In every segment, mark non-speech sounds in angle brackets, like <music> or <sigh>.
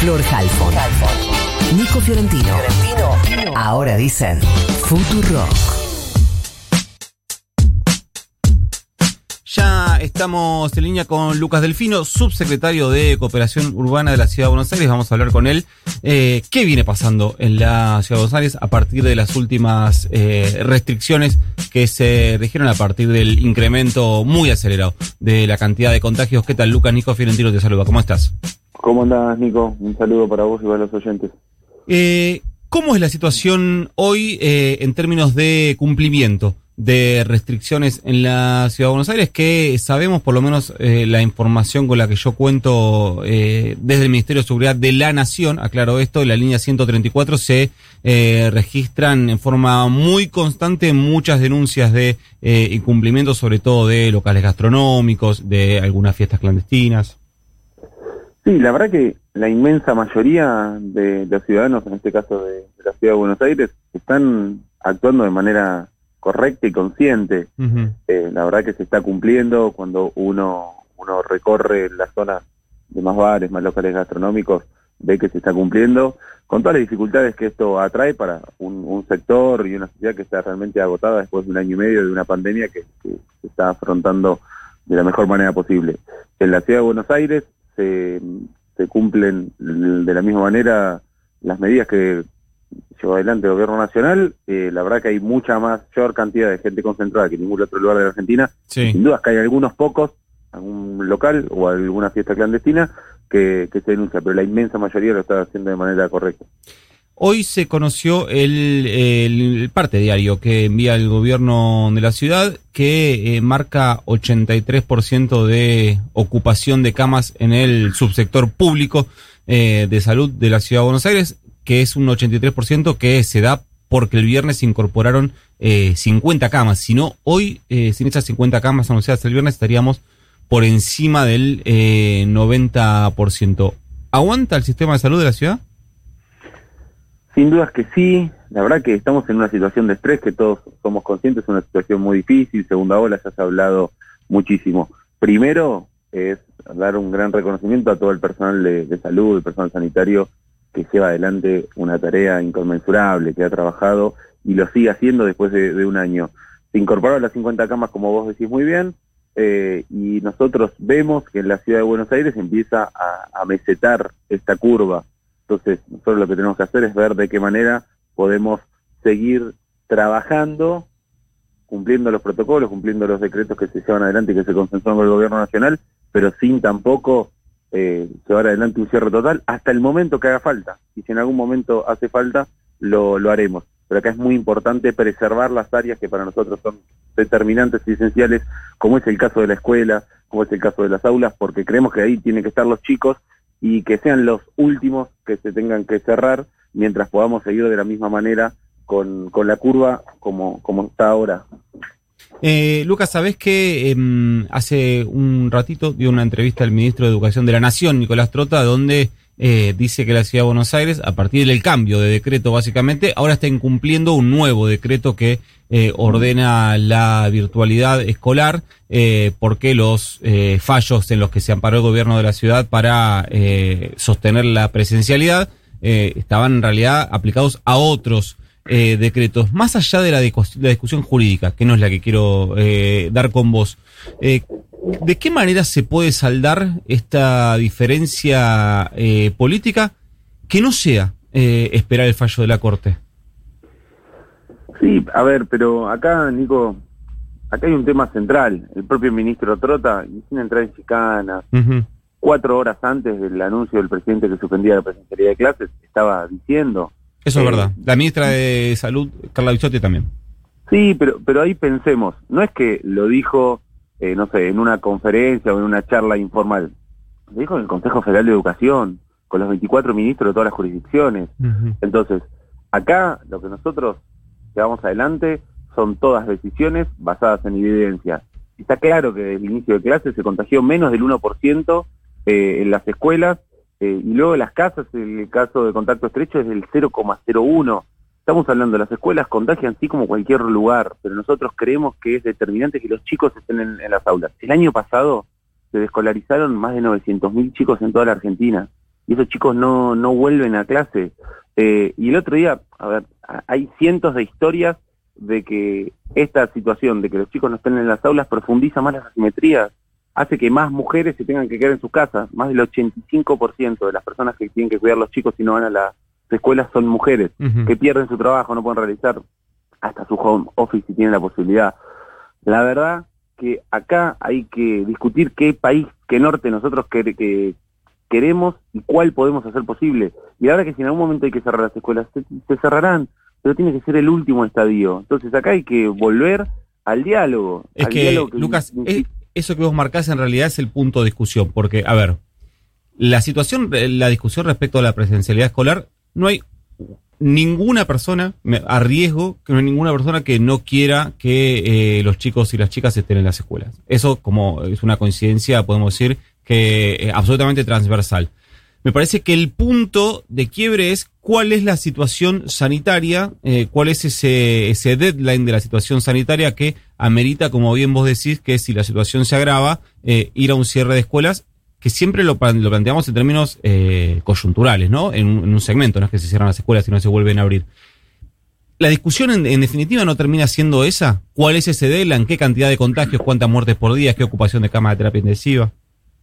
Flor Halfon. Nico Fiorentino. Ahora dicen Futurock. Ya estamos en línea con Lucas Delfino, subsecretario de Cooperación Urbana de la Ciudad de Buenos Aires. Vamos a hablar con él. Eh, ¿Qué viene pasando en la Ciudad de Buenos Aires a partir de las últimas eh, restricciones que se dijeron a partir del incremento muy acelerado de la cantidad de contagios? ¿Qué tal, Lucas? Nico Fiorentino te saluda. ¿Cómo estás? ¿Cómo andás, Nico? Un saludo para vos y para los oyentes. Eh, ¿Cómo es la situación hoy eh, en términos de cumplimiento de restricciones en la Ciudad de Buenos Aires? Que sabemos, por lo menos eh, la información con la que yo cuento eh, desde el Ministerio de Seguridad de la Nación, aclaro esto, en la línea 134 se eh, registran en forma muy constante muchas denuncias de incumplimiento, sobre todo de locales gastronómicos, de algunas fiestas clandestinas. Sí, la verdad que la inmensa mayoría de, los ciudadanos, en este caso de, de la Ciudad de Buenos Aires, están actuando de manera correcta y consciente. Eh, la verdad que se está cumpliendo cuando uno, uno recorre las zonas de más bares, más locales gastronómicos, ve que se está cumpliendo, con todas las dificultades que esto atrae para un, un sector y una sociedad que está realmente agotada después de un año y medio de una pandemia que, que se está afrontando de la mejor manera posible. En la ciudad de Buenos Aires se, se cumplen de la misma manera las medidas que llevó adelante el gobierno nacional. Eh, la verdad que hay mucha mayor cantidad de gente concentrada que en ningún otro lugar de la Argentina. Sí. Sin duda que hay algunos pocos, algún local o alguna fiesta clandestina que, que se denuncia, pero la inmensa mayoría lo está haciendo de manera correcta. Hoy se conoció el, parte diario que envía el gobierno de la ciudad que eh, marca 83% de ocupación de camas en el subsector público eh, de salud de la ciudad de Buenos Aires, que es un 83% que se da porque el viernes se incorporaron eh, 50 camas. Si no, hoy, eh, sin esas 50 camas anunciadas el viernes, estaríamos por encima del eh, 90%. ¿Aguanta el sistema de salud de la ciudad? Sin dudas que sí, la verdad que estamos en una situación de estrés que todos somos conscientes, es una situación muy difícil, segunda ola ya se ha hablado muchísimo. Primero es dar un gran reconocimiento a todo el personal de, de salud, el personal sanitario que lleva adelante una tarea inconmensurable, que ha trabajado y lo sigue haciendo después de, un año. Se incorporaron las 50 camas, como vos decís muy bien, eh, y nosotros vemos que en la ciudad de Buenos Aires empieza a, a mesetar esta curva. Entonces, nosotros lo que tenemos que hacer es ver de qué manera podemos seguir trabajando, cumpliendo los protocolos, cumpliendo los decretos que se llevan adelante y que se consensuaron con el gobierno nacional, pero sin tampoco eh, llevar adelante un cierre total hasta el momento que haga falta. Y si en algún momento hace falta, lo, lo haremos. Pero acá es muy importante preservar las áreas que para nosotros son determinantes y esenciales, como es el caso de la escuela, como es el caso de las aulas, porque creemos que ahí tienen que estar los chicos y que sean los últimos que se tengan que cerrar mientras podamos seguir de la misma manera con, con la curva como, como está ahora. Eh, Lucas, sabés que eh, hace un ratito dio una entrevista al ministro de Educación de la Nación, Nicolás Trota, donde eh, dice que la ciudad de Buenos Aires, a partir del cambio de decreto básicamente, ahora está incumpliendo un nuevo decreto que eh, ordena la virtualidad escolar, eh, porque los eh, fallos en los que se amparó el gobierno de la ciudad para eh, sostener la presencialidad eh, estaban en realidad aplicados a otros eh, decretos, más allá de la, la discusión jurídica, que no es la que quiero dar con vos, ¿de qué manera se puede saldar esta diferencia eh, política que no sea eh, esperar el fallo de la Corte? Sí, a ver, pero acá, Nico, acá hay un tema central. El propio ministro Trota, sin entrar en chicanas, Ujú. cuatro horas antes del anuncio del presidente que suspendía la presencialidad de clases, estaba diciendo. Eso es Eh, verdad. La ministra de Salud, Carla Bisotti, también. Sí, pero, pero ahí pensemos, no es que lo dijo, eh, no sé, en una conferencia o en una charla informal. Lo dijo en el Consejo Federal de Educación, con los 24 ministros de todas las jurisdicciones. Entonces, acá lo que nosotros llevamos adelante son todas decisiones basadas en evidencia. Está claro que desde el inicio de clase se contagió menos del 1% eh, en las escuelas eh, y luego en las casas el caso de contacto estrecho es del 0,01. Estamos hablando de las escuelas contagian sí como cualquier lugar, pero nosotros creemos que es determinante que los chicos estén en, las aulas. El año pasado se descolarizaron más de 900.000 chicos en toda la Argentina y esos chicos no, no vuelven a clase. Eh, y el otro día, a ver, hay cientos de historias de que esta situación de que los chicos no estén en las aulas profundiza más las asimetrías, hace que más mujeres se tengan que quedar en sus casas. Más del 85% de las personas que tienen que cuidar a los chicos si no van a las escuelas son mujeres, que pierden su trabajo, no pueden realizar hasta su home office si tienen la posibilidad. La verdad que acá hay que discutir qué país, qué norte nosotros que, queremos y cuál podemos hacer posible. Y ahora que si en algún momento hay que cerrar las escuelas, se, cerrarán, pero tiene que ser el último estadio. Entonces acá hay que volver al diálogo. Es que, Lucas, eso que vos marcás en realidad es el punto de discusión, porque, a ver, la situación, la discusión respecto a la presencialidad escolar, no hay ninguna persona, me arriesgo que no hay ninguna persona que no quiera que eh, los chicos y las chicas estén en las escuelas. Eso como es una coincidencia, podemos decir, que es absolutamente transversal. Me parece que el punto de quiebre es cuál es la situación sanitaria, eh, cuál es ese, ese deadline de la situación sanitaria que amerita, como bien vos decís, que si la situación se agrava, eh, ir a un cierre de escuelas que siempre lo, lo planteamos en términos eh, coyunturales, ¿no? En un, segmento, no es que se cierran las escuelas y no se vuelven a abrir. La discusión en, definitiva no termina siendo esa. ¿Cuál es ese DELAN? ¿Qué cantidad de contagios? ¿Cuántas muertes por día? ¿Qué ocupación de cama de terapia intensiva?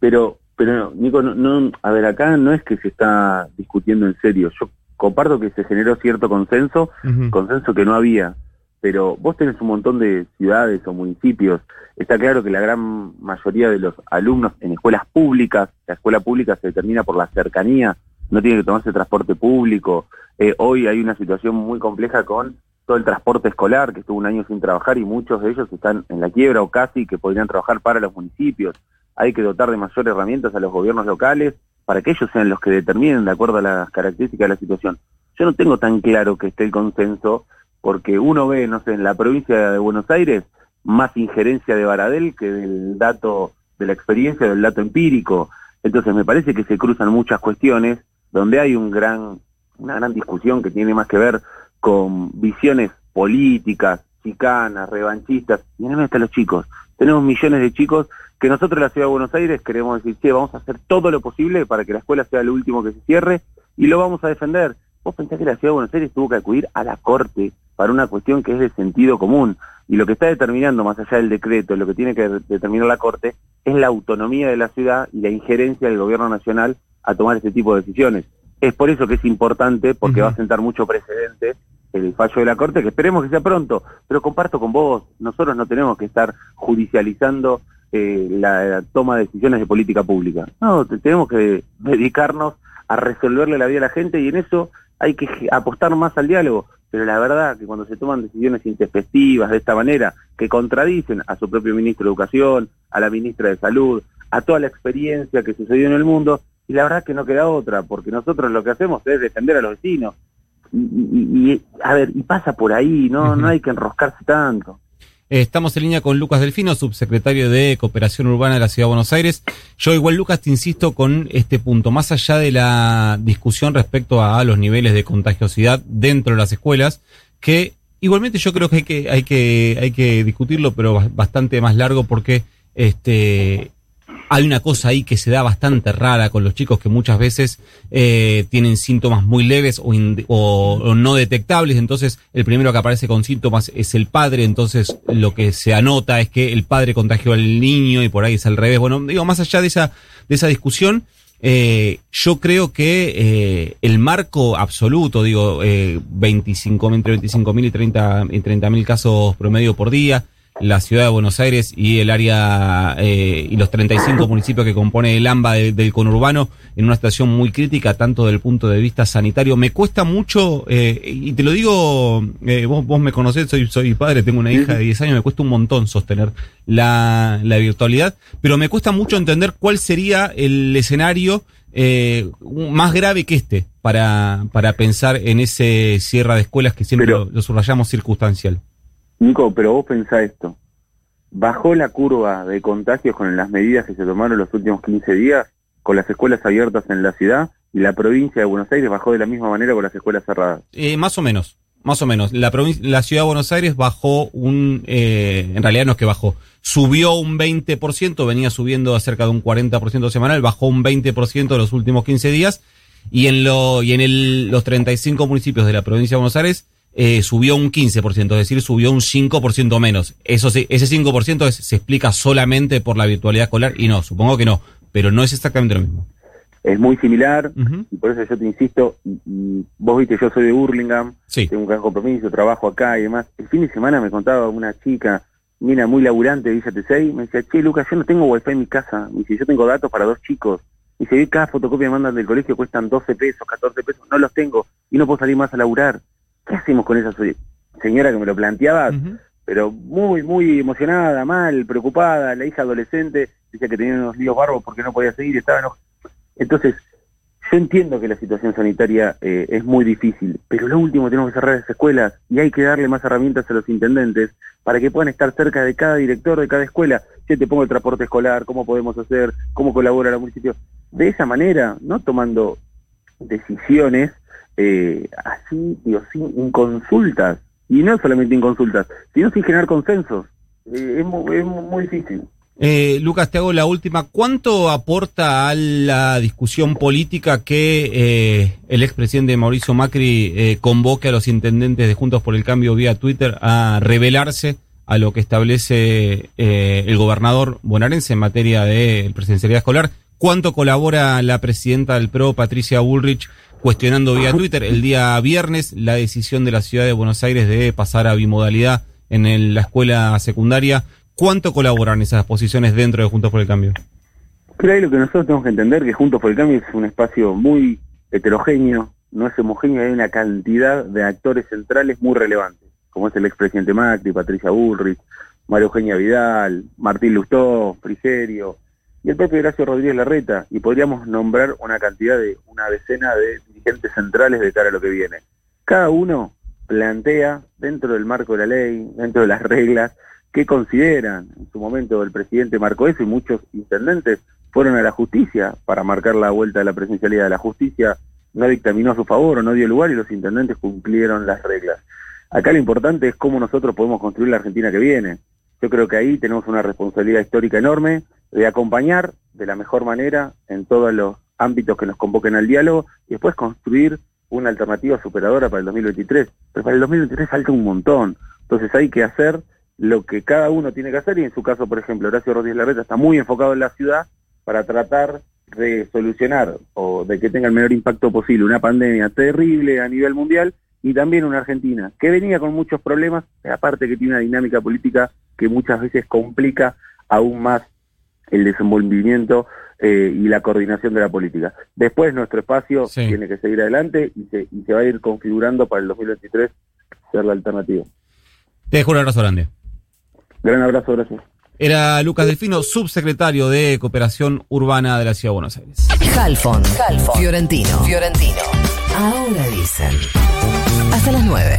Pero, pero Nico, no, a ver, acá no es que se está discutiendo en serio. Yo comparto que se generó cierto consenso, consenso que no había pero vos tenés un montón de ciudades o municipios. Está claro que la gran mayoría de los alumnos en escuelas públicas, la escuela pública se determina por la cercanía, no tiene que tomarse transporte público. Eh, hoy hay una situación muy compleja con todo el transporte escolar, que estuvo un año sin trabajar y muchos de ellos están en la quiebra o casi que podrían trabajar para los municipios. Hay que dotar de mayores herramientas a los gobiernos locales para que ellos sean los que determinen de acuerdo a las características de la situación. Yo no tengo tan claro que esté el consenso porque uno ve, no sé, en la provincia de Buenos Aires más injerencia de Baradel que del dato, de la experiencia, del dato empírico. Entonces me parece que se cruzan muchas cuestiones donde hay un gran, una gran discusión que tiene más que ver con visiones políticas, chicanas, revanchistas, y en están los chicos. Tenemos millones de chicos que nosotros en la Ciudad de Buenos Aires queremos decir, che, vamos a hacer todo lo posible para que la escuela sea lo último que se cierre y lo vamos a defender. Vos pensás que la Ciudad de Buenos Aires tuvo que acudir a la Corte para una cuestión que es de sentido común. Y lo que está determinando, más allá del decreto, lo que tiene que determinar la Corte, es la autonomía de la ciudad y la injerencia del gobierno nacional a tomar este tipo de decisiones. Es por eso que es importante, porque va a sentar mucho precedente el fallo de la Corte, que esperemos que sea pronto, pero comparto con vos, nosotros no tenemos que estar judicializando eh, la, toma de decisiones de política pública. No, tenemos que dedicarnos a resolverle la vida a la gente y en eso hay que apostar más al diálogo pero la verdad que cuando se toman decisiones intempestivas de esta manera, que contradicen a su propio ministro de Educación, a la ministra de Salud, a toda la experiencia que sucedió en el mundo, y la verdad que no queda otra, porque nosotros lo que hacemos es defender a los vecinos. Y, a ver, y pasa por ahí, no, no hay que enroscarse tanto. Estamos en línea con Lucas Delfino, subsecretario de Cooperación Urbana de la Ciudad de Buenos Aires. Yo igual, Lucas, te insisto con este punto. Más allá de la discusión respecto a los niveles de contagiosidad dentro de las escuelas, que igualmente yo creo que hay que, hay que, hay que discutirlo, pero bastante más largo porque este, hay una cosa ahí que se da bastante rara con los chicos que muchas veces eh, tienen síntomas muy leves o, no detectables, entonces el primero que aparece con síntomas es el padre, entonces lo que se anota es que el padre contagió al niño y por ahí es al revés. Bueno, digo, más allá de esa, de esa discusión, eh, yo creo que eh, el marco absoluto, digo, eh, 25, entre 25.000 y 30 y 30.000 casos promedio por día, la ciudad de Buenos Aires y el área eh, y los 35 municipios que compone el AMBA del conurbano en una situación muy crítica, tanto desde el punto de vista sanitario. Me cuesta mucho, eh, y te lo digo, eh, vos, vos me conocés, soy, soy padre, tengo una hija de 10 años, me cuesta un montón sostener la, la virtualidad, pero me cuesta mucho entender cuál sería el escenario más grave que este para, para pensar en ese cierre de escuelas que siempre lo, lo subrayamos circunstancial. Nico, pero vos pensá esto. ¿Bajó la curva de contagios con las medidas que se tomaron los últimos 15 días, con las escuelas abiertas en la ciudad, y la provincia de Buenos Aires bajó de la misma manera con las escuelas cerradas? Eh, más o menos. más o menos. La, la ciudad de Buenos Aires bajó un, eh, en realidad no es que bajó, subió un 20%, venía subiendo a cerca de un 40% semanal, bajó un 20% en los últimos 15 días, y en, lo, y en los 35 municipios de la provincia de Buenos Aires eh, subió un 15%, es decir, subió un 5% menos. Eso ese 5% se explica solamente por la virtualidad escolar, y no, supongo que no, pero no es exactamente lo mismo es muy similar y por eso yo te insisto, y, vos viste, yo soy de Burlingame, tengo un gran compromiso, trabajo acá y demás. El fin de semana me contaba una chica, mira, muy laburante de Villa T6, me decía, che, Lucas, yo no tengo wifi en mi casa, me dice, yo tengo datos para dos chicos. Y dice, cada fotocopia que mandan del colegio cuestan 12 pesos, 14 pesos, no los tengo y no puedo salir más a laburar. ¿Qué hacemos con esa señora que me lo planteaba? Pero muy, muy emocionada, mal, preocupada, la hija adolescente, decía que tenía unos líos barbos porque no podía seguir, estaba enojada entonces, yo entiendo que la situación sanitaria eh, es muy difícil, pero lo último tenemos que cerrar las escuelas y hay que darle más herramientas a los intendentes para que puedan estar cerca de cada director de cada escuela. Yo te pongo el transporte escolar, cómo podemos hacer, cómo colabora el municipio. De esa manera, no tomando decisiones eh, así, digo, sin consultas, y no solamente consultas, sino sin generar consensos. Eh, es, muy, es muy difícil. Eh, Lucas, te hago la última. ¿Cuánto aporta a la discusión política que eh, el expresidente Mauricio Macri eh, convoque a los intendentes de Juntos por el Cambio vía Twitter a revelarse a lo que establece eh, el gobernador bonaerense en materia de presidencialidad escolar? ¿Cuánto colabora la presidenta del PRO, Patricia Bullrich, cuestionando vía Twitter el día viernes la decisión de la ciudad de Buenos Aires de pasar a bimodalidad en la escuela secundaria? ¿Cuánto colaboran esas posiciones dentro de Juntos por el Cambio? Creo lo que nosotros tenemos que entender que Juntos por el Cambio es un espacio muy heterogéneo, no es homogéneo, hay una cantidad de actores centrales muy relevantes, como es el expresidente Macri, Patricia Bullrich, María Eugenia Vidal, Martín Lustó, Frigerio y el propio Horacio Rodríguez Larreta, y podríamos nombrar una cantidad de una decena de dirigentes centrales de cara a lo que viene. Cada uno plantea, dentro del marco de la ley, dentro de las <laughs> reglas, qué consideran. En su momento el presidente marcó eso y muchos intendentes fueron a la justicia para marcar la vuelta de la presencialidad. La justicia no dictaminó a su favor o no dio lugar y los intendentes cumplieron las reglas. Acá lo importante es cómo nosotros podemos construir la Argentina que viene. Yo creo que ahí tenemos una responsabilidad histórica enorme de acompañar de la mejor manera en todos los ámbitos que nos convoquen al diálogo y después construir una alternativa superadora para el 2023. Pero para el 2023 falta un montón. Entonces hay que hacer lo que cada uno tiene que hacer y en su caso, por ejemplo, Horacio Rodríguez Larreta está muy enfocado en la ciudad para tratar de solucionar o de que tenga el menor impacto posible una pandemia terrible a nivel mundial y también una Argentina que venía con muchos problemas, aparte que tiene una dinámica política que muchas veces complica aún más el desenvolvimiento eh, y la coordinación de la política. Después nuestro espacio tiene que seguir adelante y se, y se va a ir configurando para el 2023 ser la alternativa. Te dejo un abrazo grande. Gran abrazo, gracias. Era Lucas Delfino, subsecretario de Cooperación Urbana de la Ciudad de Buenos Aires. Halfon, Fiorentino, Fiorentino. Ahora dicen. Hasta las 9.